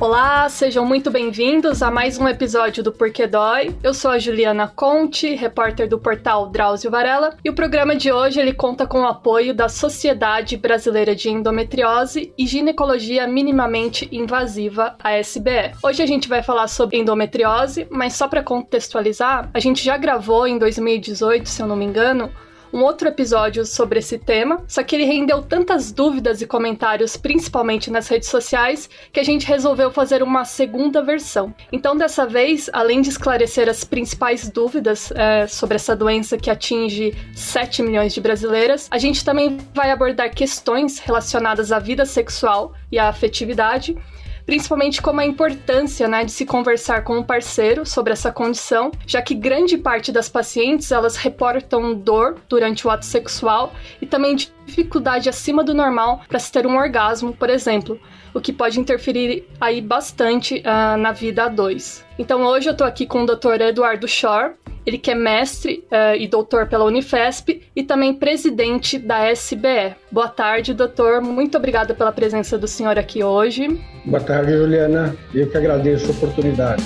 Olá, sejam muito bem-vindos a mais um episódio do Porquê Dói. Eu sou a Juliana Conte, repórter do portal Drauzio Varela, e o programa de hoje ele conta com o apoio da Sociedade Brasileira de Endometriose e Ginecologia Minimamente Invasiva, a SBE. Hoje a gente vai falar sobre endometriose, mas só para contextualizar, a gente já gravou em 2018, se eu não me engano, um outro episódio sobre esse tema, só que ele rendeu tantas dúvidas e comentários, principalmente nas redes sociais, que a gente resolveu fazer uma segunda versão. Então, dessa vez, além de esclarecer as principais dúvidas é, sobre essa doença que atinge 7 milhões de brasileiras, a gente também vai abordar questões relacionadas à vida sexual e à afetividade principalmente como a importância né, de se conversar com o um parceiro sobre essa condição, já que grande parte das pacientes elas reportam dor durante o ato sexual e também dificuldade acima do normal para se ter um orgasmo, por exemplo, o que pode interferir aí bastante uh, na vida a dois. Então hoje eu estou aqui com o Dr. Eduardo Shore, ele que é mestre uh, e doutor pela Unifesp e também presidente da SBE. Boa tarde, doutor. Muito obrigada pela presença do senhor aqui hoje. Boa tarde, Juliana. Eu que agradeço a oportunidade.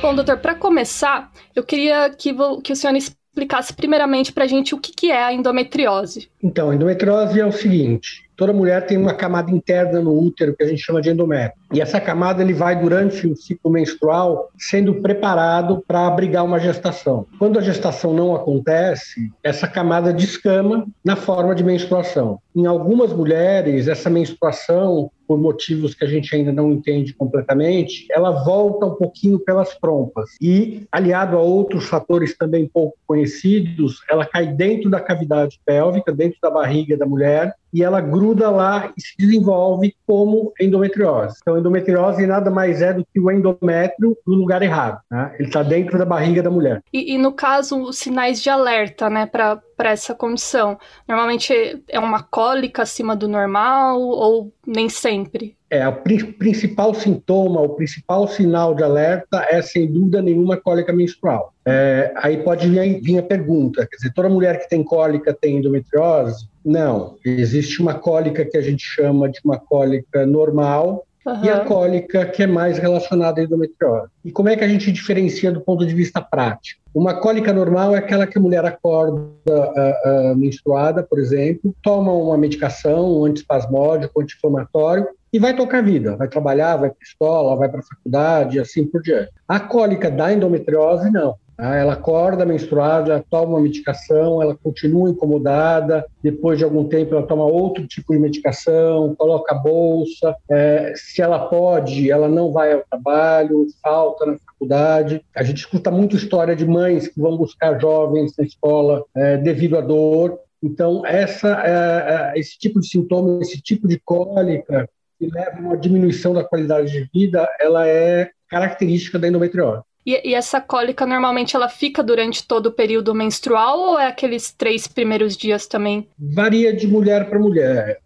Bom, doutor, para começar, eu queria que, que o senhor explicasse primeiramente para a gente o que, que é a endometriose. Então, a endometriose é o seguinte: toda mulher tem uma camada interna no útero que a gente chama de endométrio. E essa camada ele vai durante o ciclo menstrual sendo preparado para abrigar uma gestação. Quando a gestação não acontece, essa camada descama na forma de menstruação. Em algumas mulheres, essa menstruação por motivos que a gente ainda não entende completamente, ela volta um pouquinho pelas trompas. E, aliado a outros fatores também pouco conhecidos, ela cai dentro da cavidade pélvica, dentro da barriga da mulher, e ela gruda lá e se desenvolve como endometriose. Então, endometriose nada mais é do que o endométrio no lugar errado. Né? Ele está dentro da barriga da mulher. E, e, no caso, os sinais de alerta, né, para essa condição, normalmente é uma cólica acima do normal ou nem sempre? É, o principal sintoma, o principal sinal de alerta é, sem dúvida nenhuma, cólica menstrual. É, aí pode vir, vir a pergunta, quer dizer, toda mulher que tem cólica tem endometriose? Não, existe uma cólica que a gente chama de uma cólica normal, Uhum. E a cólica, que é mais relacionada à endometriose. E como é que a gente diferencia do ponto de vista prático? Uma cólica normal é aquela que a mulher acorda uh, uh, menstruada, por exemplo, toma uma medicação, um antispasmódico, anti-inflamatório, e vai tocar a vida, vai trabalhar, vai para a escola, vai para a faculdade, assim por diante. A cólica da endometriose, não. Tá? Ela acorda menstruada, toma uma medicação, ela continua incomodada, depois de algum tempo ela toma outro tipo de medicação, coloca a bolsa, é, se ela pode, ela não vai ao trabalho, falta na faculdade. A gente escuta muito história de mães que vão buscar jovens na escola é, devido à dor. Então, essa, é, é esse tipo de sintoma, esse tipo de cólica, que leva a uma diminuição da qualidade de vida, ela é característica da endometriose. E, e, essa cólica normalmente ela fica durante todo o período menstrual ou é aqueles três primeiros dias também? Varia de mulher para mulher.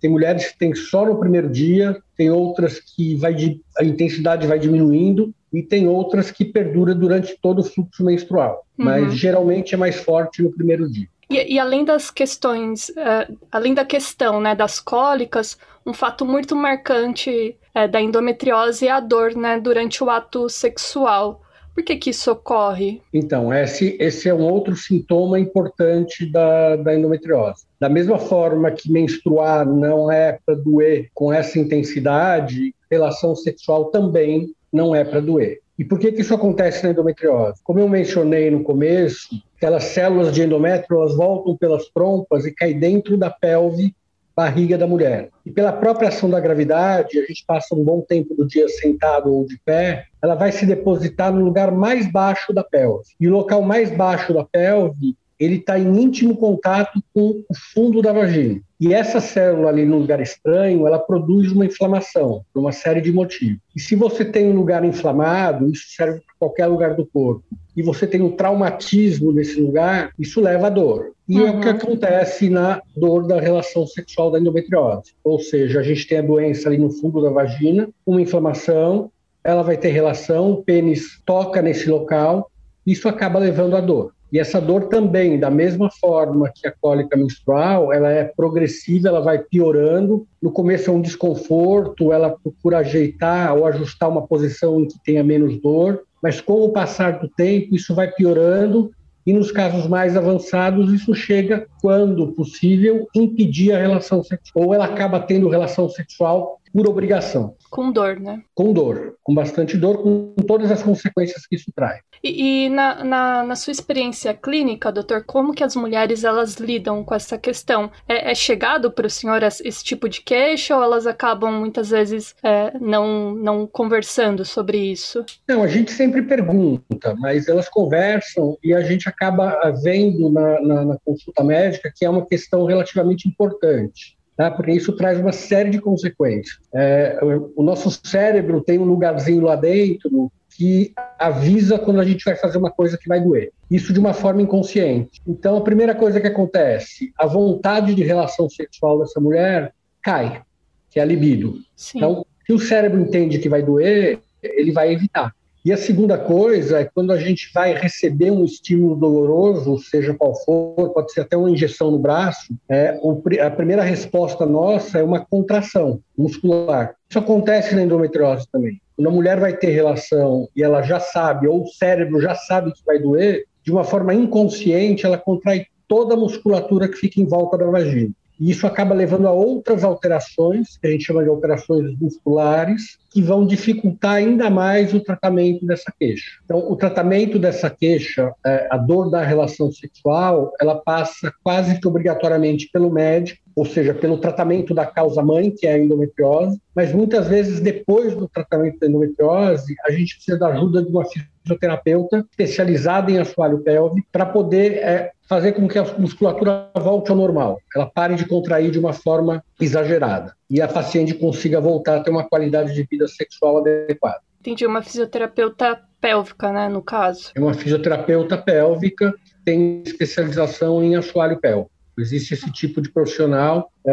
Tem mulheres que tem só no primeiro dia, tem outras que vai de, a intensidade vai diminuindo e tem outras que perdura durante todo o fluxo menstrual. Uhum. Mas geralmente é mais forte no primeiro dia. E, e além das questões, uh, além da questão né, das cólicas, um fato muito marcante é, da endometriose é a dor né, durante o ato sexual. Por que, que isso ocorre? Então, esse, esse é um outro sintoma importante da, da endometriose. Da mesma forma que menstruar não é para doer com essa intensidade, relação sexual também não é para doer. E por que, que isso acontece na endometriose? Como eu mencionei no começo, aquelas células de endométrio elas voltam pelas trompas e caem dentro da pelve barriga da mulher. E pela própria ação da gravidade, a gente passa um bom tempo do dia sentado ou de pé, ela vai se depositar no lugar mais baixo da pelve. E o local mais baixo da pelve, ele está em íntimo contato com o fundo da vagina. E essa célula ali no lugar estranho, ela produz uma inflamação, por uma série de motivos. E se você tem um lugar inflamado, isso serve para qualquer lugar do corpo, e você tem um traumatismo nesse lugar, isso leva a dor. E uhum. é o que uhum. acontece na dor da relação sexual da endometriose. Ou seja, a gente tem a doença ali no fundo da vagina, uma inflamação, ela vai ter relação, o pênis toca nesse local, isso acaba levando a dor. E essa dor também, da mesma forma que a cólica menstrual, ela é progressiva, ela vai piorando. No começo é um desconforto, ela procura ajeitar ou ajustar uma posição em que tenha menos dor, mas com o passar do tempo isso vai piorando e nos casos mais avançados isso chega, quando possível, impedir a relação sexual ou ela acaba tendo relação sexual por obrigação. Com dor, né? Com dor, com bastante dor, com todas as consequências que isso traz. E, e na, na, na, sua experiência clínica, doutor, como que as mulheres elas lidam com essa questão? É, é chegado para o senhor esse tipo de queixa ou elas acabam muitas vezes é, não, não conversando sobre isso? Não, a gente sempre pergunta, mas elas conversam e a gente acaba vendo na, na, na consulta médica que é uma questão relativamente importante tá? porque isso traz uma série de consequências. É, o nosso cérebro tem um lugarzinho lá dentro que avisa quando a gente vai fazer uma coisa que vai doer. Isso de uma forma inconsciente. Então, a primeira coisa que acontece, a vontade de relação sexual dessa mulher cai, que é a libido. Sim. Então, se o cérebro entende que vai doer, ele vai evitar. E a segunda coisa é quando a gente vai receber um estímulo doloroso, seja qual for, pode ser até uma injeção no braço, é, a primeira resposta nossa é uma contração muscular. Isso acontece na endometriose também. Quando a mulher vai ter relação e ela já sabe, ou o cérebro já sabe que vai doer, de uma forma inconsciente, ela contrai toda a musculatura que fica em volta da vagina. E isso acaba levando a outras alterações, que a gente chama de alterações musculares, que vão dificultar ainda mais o tratamento dessa queixa. Então, o tratamento dessa queixa, é, a dor da relação sexual, ela passa quase que obrigatoriamente pelo médico, ou seja, pelo tratamento da causa mãe, que é a endometriose, mas muitas vezes depois do tratamento da endometriose, a gente precisa da ajuda de uma fisioterapeuta especializada em assoalho pélvico para poder é, fazer com que a musculatura volte ao normal, ela pare de contrair de uma forma exagerada e a paciente consiga voltar a ter uma qualidade de vida sexual adequada. Entendi, uma fisioterapeuta pélvica, né, no caso. É uma fisioterapeuta pélvica, tem especialização em assoalho pélvico. Existe esse tipo de profissional é,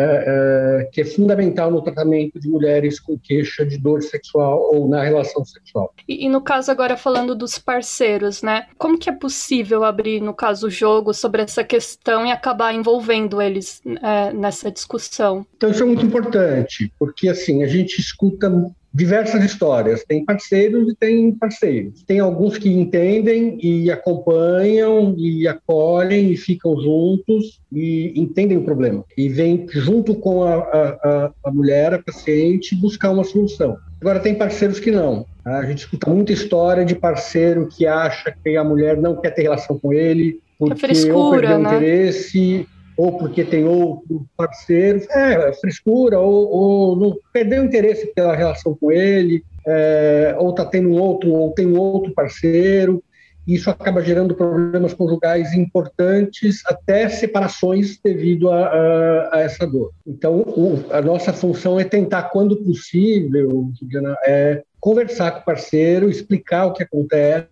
é, que é fundamental no tratamento de mulheres com queixa de dor sexual ou na relação sexual. E, e, no caso agora falando dos parceiros, né? Como que é possível abrir, no caso, o jogo sobre essa questão e acabar envolvendo eles é, nessa discussão? Então isso é muito importante, porque assim a gente escuta diversas histórias. Tem parceiros e tem parceiros. Tem alguns que entendem e acompanham e acolhem e ficam juntos e entendem o problema. E vêm junto com a, a, a mulher, a paciente, buscar uma solução. Agora, tem parceiros que não. A gente escuta muita história de parceiro que acha que a mulher não quer ter relação com ele, porque frescura, ou perdeu né? interesse, ou porque tem outro parceiro, é, frescura, ou, ou não perdeu interesse pela relação com ele, é, ou está tendo outro, ou tem outro parceiro. Isso acaba gerando problemas conjugais importantes, até separações devido a, a, a essa dor. Então, o, a nossa função é tentar, quando possível, é conversar com o parceiro, explicar o que acontece,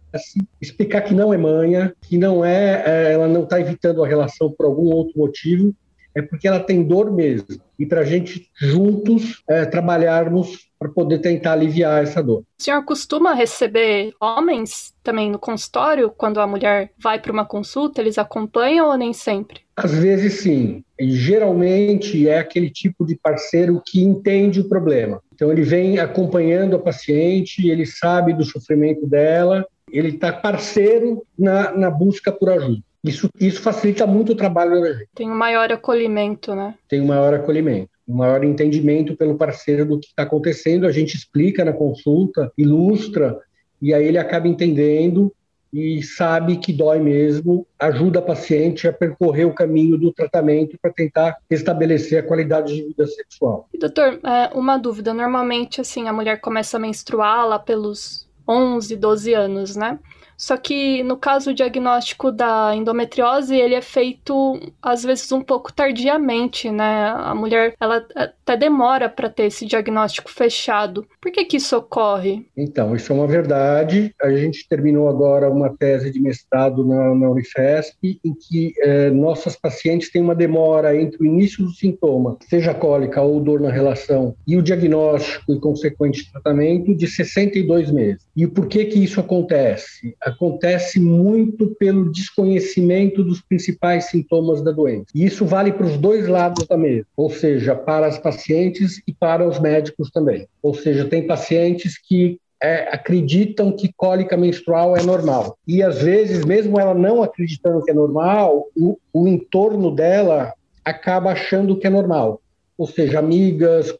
explicar que não é manha, que não é, é ela não está evitando a relação por algum outro motivo, é porque ela tem dor mesmo. E para a gente juntos é, trabalharmos para poder tentar aliviar essa dor. O senhor costuma receber homens também no consultório quando a mulher vai para uma consulta? Eles acompanham ou nem sempre? Às vezes sim. E geralmente é aquele tipo de parceiro que entende o problema. Então ele vem acompanhando a paciente, ele sabe do sofrimento dela, ele está parceiro na, na busca por ajuda. Isso, isso facilita muito o trabalho da gente. Tem um maior acolhimento, né? Tem um maior acolhimento, um maior entendimento pelo parceiro do que está acontecendo. A gente explica na consulta, ilustra, e aí ele acaba entendendo e sabe que dói mesmo, ajuda a paciente a percorrer o caminho do tratamento para tentar restabelecer a qualidade de vida sexual. E, doutor, é, uma dúvida. Normalmente, assim, a mulher começa a menstruar lá pelos 11, 12 anos, né? Só que no caso o diagnóstico da endometriose, ele é feito às vezes um pouco tardiamente, né? A mulher ela até demora para ter esse diagnóstico fechado. Por que que isso ocorre? Então, isso é uma verdade. A gente terminou agora uma tese de mestrado na, na Unifesp em que eh, nossas pacientes têm uma demora entre o início do sintoma, seja cólica ou dor na relação, e o diagnóstico e consequente tratamento de 62 meses. E por que que isso acontece? Acontece muito pelo desconhecimento dos principais sintomas da doença. E isso vale para os dois lados da mesa, ou seja, para as pacientes e para os médicos também. Ou seja, tem pacientes que é, acreditam que cólica menstrual é normal. E às vezes, mesmo ela não acreditando que é normal, o, o entorno dela acaba achando que é normal. Ou seja, amigas,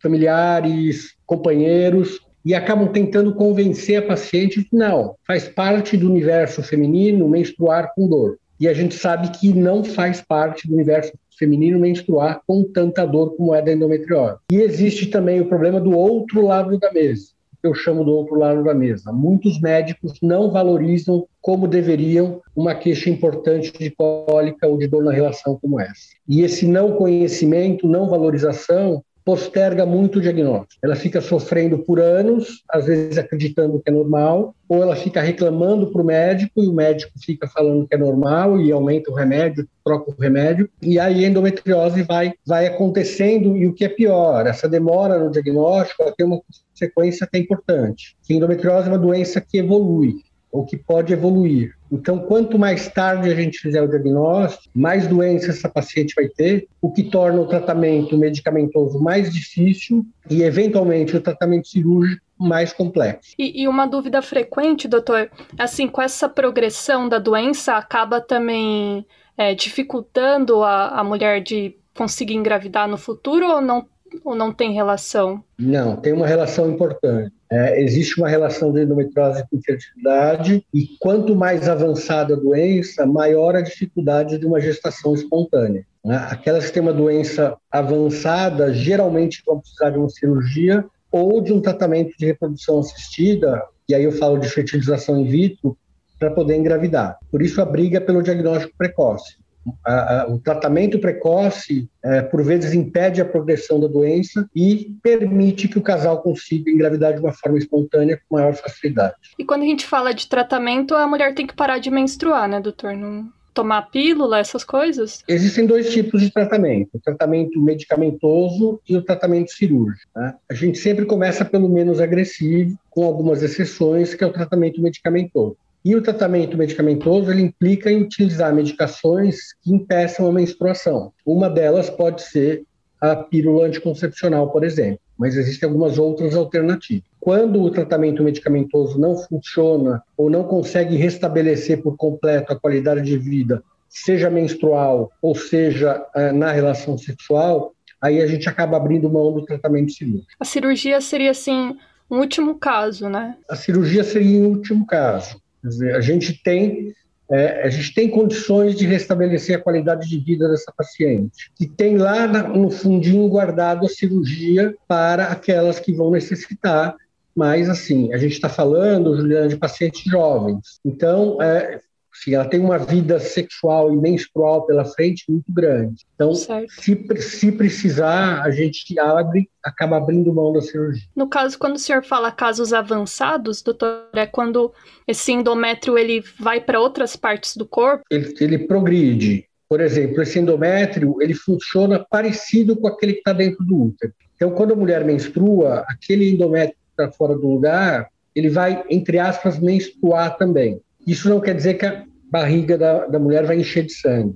familiares, companheiros, e acabam tentando convencer a paciente que não, faz parte do universo feminino menstruar com dor. E a gente sabe que não faz parte do universo feminino menstruar com tanta dor como é da endometriose. E existe também o problema do outro lado da mesa, que eu chamo do outro lado da mesa. Muitos médicos não valorizam como deveriam uma queixa importante de cólica ou de dor na relação como essa. E esse não conhecimento, não valorização, posterga muito o diagnóstico. Ela fica sofrendo por anos, às vezes acreditando que é normal, ou ela fica reclamando para o médico e o médico fica falando que é normal e aumenta o remédio, troca o remédio, e aí a endometriose vai, vai acontecendo. E o que é pior, essa demora no diagnóstico tem uma consequência que é importante. A endometriose é uma doença que evolui ou que pode evoluir. Então, quanto mais tarde a gente fizer o diagnóstico, mais doença essa paciente vai ter, o que torna o tratamento medicamentoso mais difícil e, eventualmente, o tratamento cirúrgico mais complexo. E, e, uma dúvida frequente, doutor, assim, com essa progressão da doença, acaba também é, dificultando a, a mulher de conseguir engravidar no futuro ou não, ou não tem relação? Não, tem uma relação importante. É, existe uma relação de endometriose com fertilidade e quanto mais avançada a doença, maior a dificuldade de uma gestação espontânea. Né? Aquelas que têm uma doença avançada geralmente vão precisar de uma cirurgia ou de um tratamento de reprodução assistida, e aí eu falo de fertilização in vitro, para poder engravidar. Por isso a briga pelo diagnóstico precoce a, a, o tratamento precoce, é, por vezes, impede a progressão da doença e permite que o casal consiga engravidar de uma forma espontânea com maior facilidade. E quando a gente fala de tratamento, a mulher tem que parar de menstruar, né, doutor? Não tomar pílula, essas coisas? Existem dois tipos de tratamento: o tratamento medicamentoso e o tratamento cirúrgico. Né? A gente sempre começa pelo menos agressivo, com algumas exceções, que é o tratamento medicamentoso. E o tratamento medicamentoso ele implica em utilizar medicações que impeçam a menstruação. Uma delas pode ser a pílula anticoncepcional, por exemplo, mas existem algumas outras alternativas. Quando o tratamento medicamentoso não funciona ou não consegue restabelecer por completo a qualidade de vida, seja menstrual ou seja eh, na relação sexual, aí a gente acaba abrindo mão do tratamento cirúrgico. A cirurgia seria assim um último caso, né? A cirurgia seria um último caso. Dizer, a gente tem é, a gente tem condições de restabelecer a qualidade de vida dessa paciente. E tem lá no fundinho guardado a cirurgia para aquelas que vão necessitar. Mas, assim, a gente está falando, Juliana, de pacientes jovens. Então, é, Assim, ela tem uma vida sexual e menstrual pela frente muito grande. Então, se, se, precisar, a gente abre, acaba abrindo mão da cirurgia. No caso, quando o senhor fala casos avançados, doutor, é quando esse endométrio ele vai para outras partes do corpo? Ele, ele progride. Por exemplo, esse endométrio ele funciona parecido com aquele que está dentro do útero. Então, quando a mulher menstrua, aquele endométrio que está fora do lugar, ele vai, entre aspas, menstruar também. Isso não quer dizer que a barriga da, da mulher vai encher de sangue,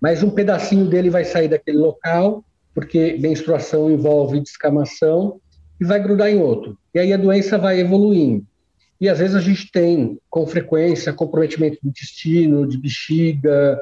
mas um pedacinho dele vai sair daquele local, porque menstruação envolve descamação, e vai grudar em outro. E aí a doença vai evoluindo. E às vezes a gente tem, com frequência, comprometimento do intestino, de bexiga,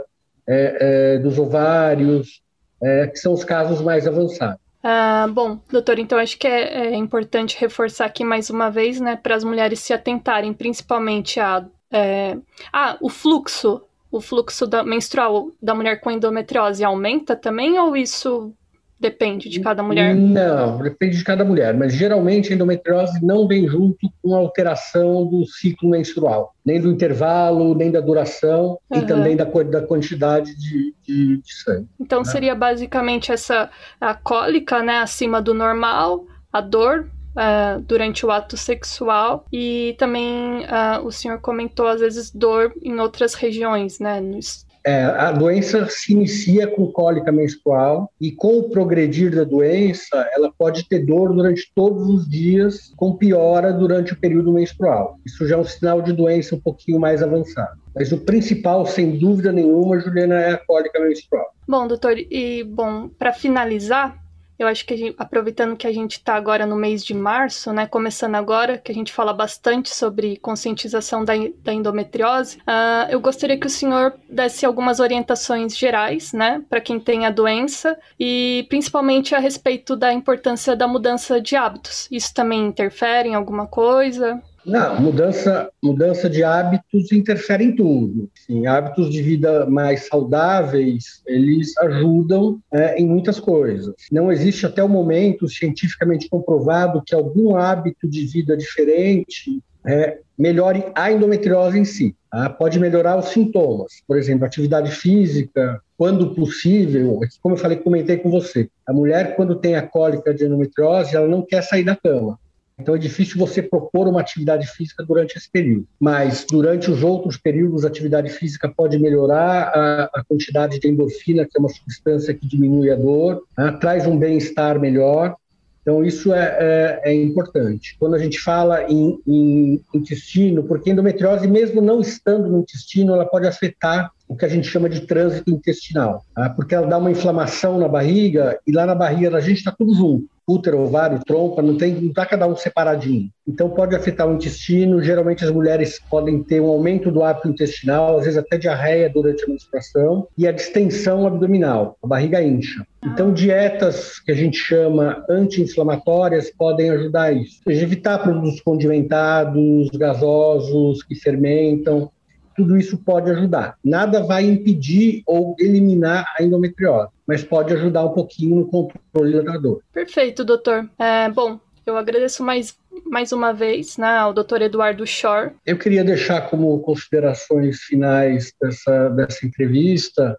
é, é, dos ovários, é, que são os casos mais avançados. Ah, bom, doutor, então acho que é, é importante reforçar aqui mais uma vez, né, para as mulheres se atentarem principalmente a é... Ah, o fluxo, o fluxo da, menstrual da mulher com endometriose aumenta também ou isso depende de cada mulher? Não, depende de cada mulher, mas geralmente a endometriose não vem junto com a alteração do ciclo menstrual, nem do intervalo, nem da duração uhum. e também da, da quantidade de, de, de sangue. Então né? seria basicamente essa a cólica, né, acima do normal, a dor uh, durante o ato sexual e também uh, o senhor comentou às vezes dor em outras regiões, né, no, É, a doença se inicia com cólica menstrual e com o progredir da doença, ela pode ter dor durante todos os dias, com piora durante o período menstrual. Isso já é um sinal de doença um pouquinho mais avançado. Mas o principal, sem dúvida nenhuma, Juliana, é a cólica menstrual. Bom, doutor, e bom, para finalizar, eu acho que gente, aproveitando que a gente está agora no mês de março, né, começando agora, que a gente fala bastante sobre conscientização da, da endometriose, uh, eu gostaria que o senhor desse algumas orientações gerais, né, para quem tem a doença e principalmente a respeito da importância da mudança de hábitos. Isso também interfere em alguma coisa? Não, mudança, mudança de hábitos interfere em tudo. Sim, hábitos de vida mais saudáveis, eles ajudam é, em muitas coisas. Não existe até o momento cientificamente comprovado que algum hábito de vida diferente é, melhore a endometriose em si. Tá? Pode melhorar os sintomas, por exemplo, atividade física, quando possível. Como eu falei, comentei com você, a mulher quando tem a cólica de endometriose, ela não quer sair da cama. Então é difícil você propor uma atividade física durante esse período. Mas durante os outros períodos, a atividade física pode melhorar a, a quantidade de endorfina, que é uma substância que diminui a dor, né? traz um bem-estar melhor. Então, isso é, é, é, importante. Quando a gente fala em, em, intestino, porque endometriose, mesmo não estando no intestino, ela pode afetar o que a gente chama de trânsito intestinal, tá? porque ela dá uma inflamação na barriga e lá na barriga da gente está tudo junto útero, ovário, trompa, não tem, não está cada um separadinho. Então pode afetar o intestino. Geralmente as mulheres podem ter um aumento do hábito intestinal, às vezes até diarreia durante a menstruação e a distensão abdominal, a barriga incha. Então dietas que a gente chama anti-inflamatórias podem ajudar isso. Evitar produtos condimentados, gasosos, que fermentam, tudo isso pode ajudar. Nada vai impedir ou eliminar a endometriose, mas pode ajudar um pouquinho no controle da dor. Perfeito, doutor. É, bom, eu agradeço mais, mais uma vez né, ao doutor Eduardo Shore. Eu queria deixar como considerações finais dessa, dessa entrevista,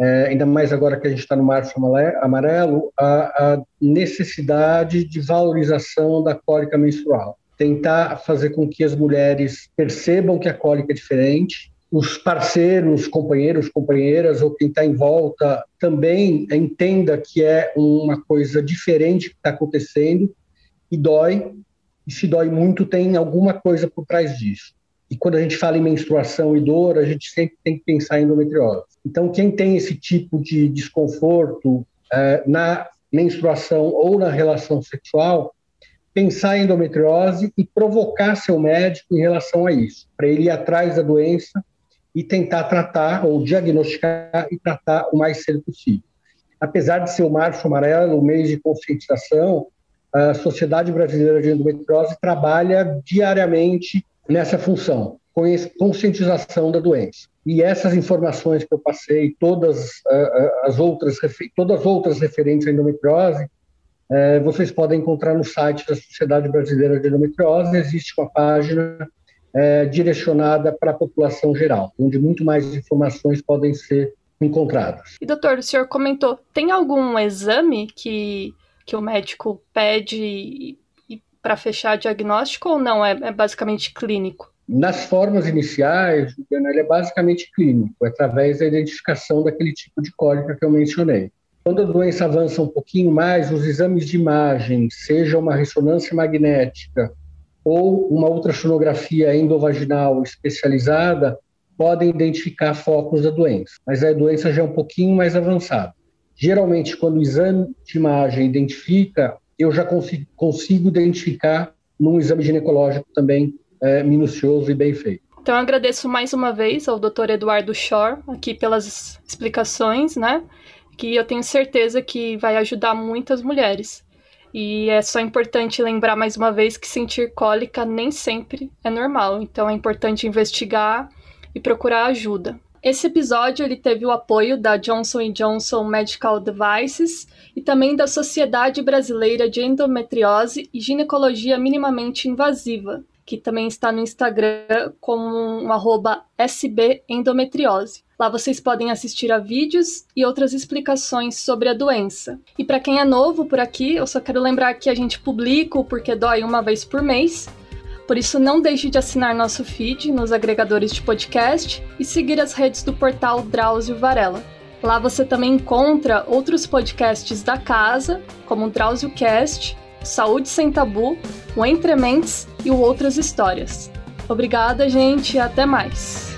é, ainda mais agora que a gente está no Março Amarelo, a, a necessidade de valorização da cólica menstrual tentar fazer com que as mulheres percebam que a cólica é diferente, os parceiros, companheiros, companheiras ou quem está em volta também entenda que é uma coisa diferente que está acontecendo e dói, e se dói muito tem alguma coisa por trás disso. E quando a gente fala em menstruação e dor, a gente sempre tem que pensar em endometriose. Então, quem tem esse tipo de desconforto é, na menstruação ou na relação sexual, pensar em endometriose e provocar seu médico em relação a isso, para ele ir atrás da doença e tentar tratar ou diagnosticar e tratar o mais cedo possível. Apesar de ser o Março Amarelo, o mês de conscientização, a Sociedade Brasileira de Endometriose trabalha diariamente nessa função, conscientização da doença. E essas informações que eu passei, todas as outras, todas as outras referentes à endometriose, é, vocês podem encontrar no site da Sociedade Brasileira de Endometriose, existe uma página é, direcionada para a população geral, onde muito mais informações podem ser encontradas. E doutor, o senhor comentou, tem algum exame que, que o médico pede para fechar diagnóstico ou não? É, é, basicamente clínico? Nas formas iniciais, ele é basicamente clínico, através da identificação daquele tipo de cólica que eu mencionei. Quando a doença avança um pouquinho mais, os exames de imagem, seja uma ressonância magnética ou uma ultrassonografia endovaginal especializada, podem identificar focos da doença. Mas a doença já é um pouquinho mais avançada. Geralmente, quando o exame de imagem identifica, eu já consigo, consigo identificar num exame ginecológico também é, minucioso e bem feito. Então, eu agradeço mais uma vez ao Dr. Eduardo Shore aqui pelas explicações, né? Que eu tenho certeza que vai ajudar muitas mulheres. E é só importante lembrar mais uma vez que sentir cólica nem sempre é normal, então é importante investigar e procurar ajuda. Esse episódio ele teve o apoio da Johnson Johnson Medical Devices e também da Sociedade Brasileira de Endometriose e Ginecologia Minimamente Invasiva, que também está no Instagram como um sbendometriose. Lá vocês podem assistir a vídeos e outras explicações sobre a doença. E para quem é novo por aqui, eu só quero lembrar que a gente publica o Porquê Dói uma vez por mês. Por isso, não deixe de assinar nosso feed nos agregadores de podcast e seguir as redes do portal Drauzio Varela. Lá você também encontra outros podcasts da casa, como o Drauzio Cast, Saúde Sem Tabu, o Entre Mentes e o Outras Histórias. Obrigada, gente, e até mais!